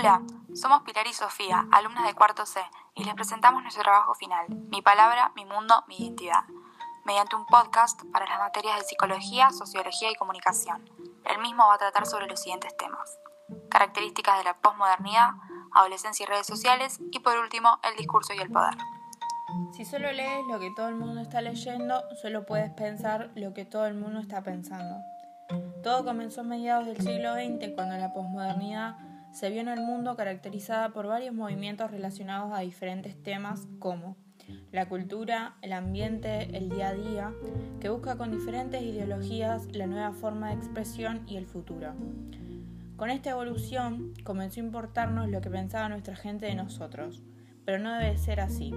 Hola, somos Pilar y Sofía, alumnas de cuarto C, y les presentamos nuestro trabajo final, Mi palabra, mi mundo, mi identidad, mediante un podcast para las materias de psicología, sociología y comunicación. El mismo va a tratar sobre los siguientes temas. Características de la posmodernidad, adolescencia y redes sociales, y por último, el discurso y el poder. Si solo lees lo que todo el mundo está leyendo, solo puedes pensar lo que todo el mundo está pensando. Todo comenzó a mediados del siglo XX cuando la posmodernidad se vio en el mundo caracterizada por varios movimientos relacionados a diferentes temas como la cultura, el ambiente, el día a día, que busca con diferentes ideologías la nueva forma de expresión y el futuro. Con esta evolución comenzó a importarnos lo que pensaba nuestra gente de nosotros, pero no debe ser así,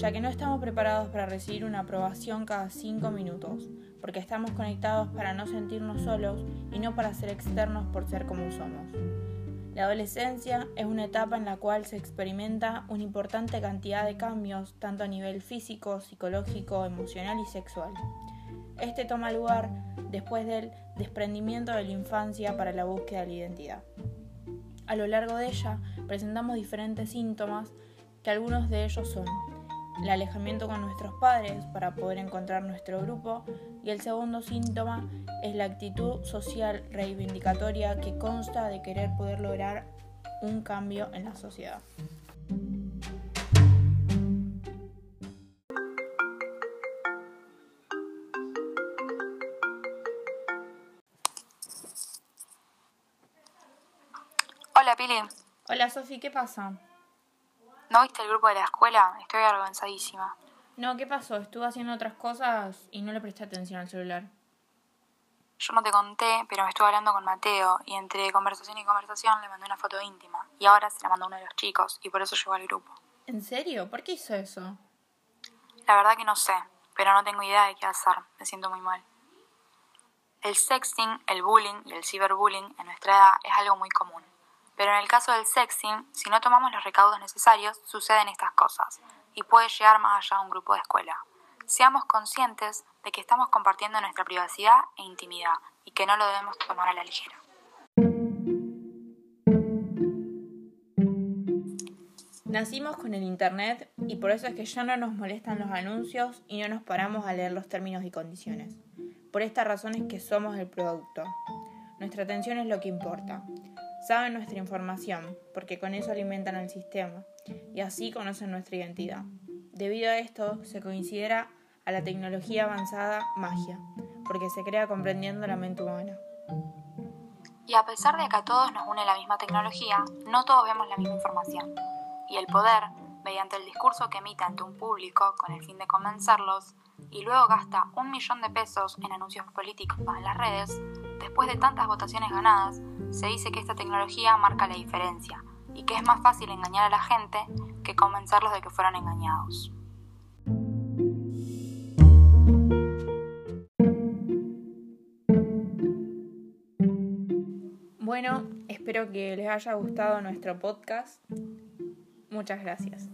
ya que no estamos preparados para recibir una aprobación cada cinco minutos, porque estamos conectados para no sentirnos solos y no para ser externos por ser como somos. La adolescencia es una etapa en la cual se experimenta una importante cantidad de cambios, tanto a nivel físico, psicológico, emocional y sexual. Este toma lugar después del desprendimiento de la infancia para la búsqueda de la identidad. A lo largo de ella presentamos diferentes síntomas que algunos de ellos son el alejamiento con nuestros padres para poder encontrar nuestro grupo y el segundo síntoma es la actitud social reivindicatoria que consta de querer poder lograr un cambio en la sociedad. Hola Pili, Hola Sofi, ¿qué pasa? ¿No viste el grupo de la escuela? Estoy avergonzadísima. No, ¿qué pasó? Estuve haciendo otras cosas y no le presté atención al celular. Yo no te conté, pero me estuve hablando con Mateo y entre conversación y conversación le mandé una foto íntima y ahora se la mandó uno de los chicos y por eso llegó al grupo. ¿En serio? ¿Por qué hizo eso? La verdad que no sé, pero no tengo idea de qué hacer. Me siento muy mal. El sexting, el bullying y el ciberbullying en nuestra edad es algo muy común. Pero en el caso del sexting, si no tomamos los recaudos necesarios, suceden estas cosas y puede llegar más allá de un grupo de escuela. Seamos conscientes de que estamos compartiendo nuestra privacidad e intimidad y que no lo debemos tomar a la ligera. Nacimos con el Internet y por eso es que ya no nos molestan los anuncios y no nos paramos a leer los términos y condiciones. Por esta razón es que somos el producto. Nuestra atención es lo que importa. Saben nuestra información, porque con eso alimentan al sistema, y así conocen nuestra identidad. Debido a esto, se considera a la tecnología avanzada magia, porque se crea comprendiendo la mente humana. Y a pesar de que a todos nos une la misma tecnología, no todos vemos la misma información. Y el poder, mediante el discurso que emite ante un público con el fin de convencerlos, y luego gasta un millón de pesos en anuncios políticos en las redes, después de tantas votaciones ganadas, se dice que esta tecnología marca la diferencia y que es más fácil engañar a la gente que convencerlos de que fueron engañados. Bueno, espero que les haya gustado nuestro podcast. Muchas gracias.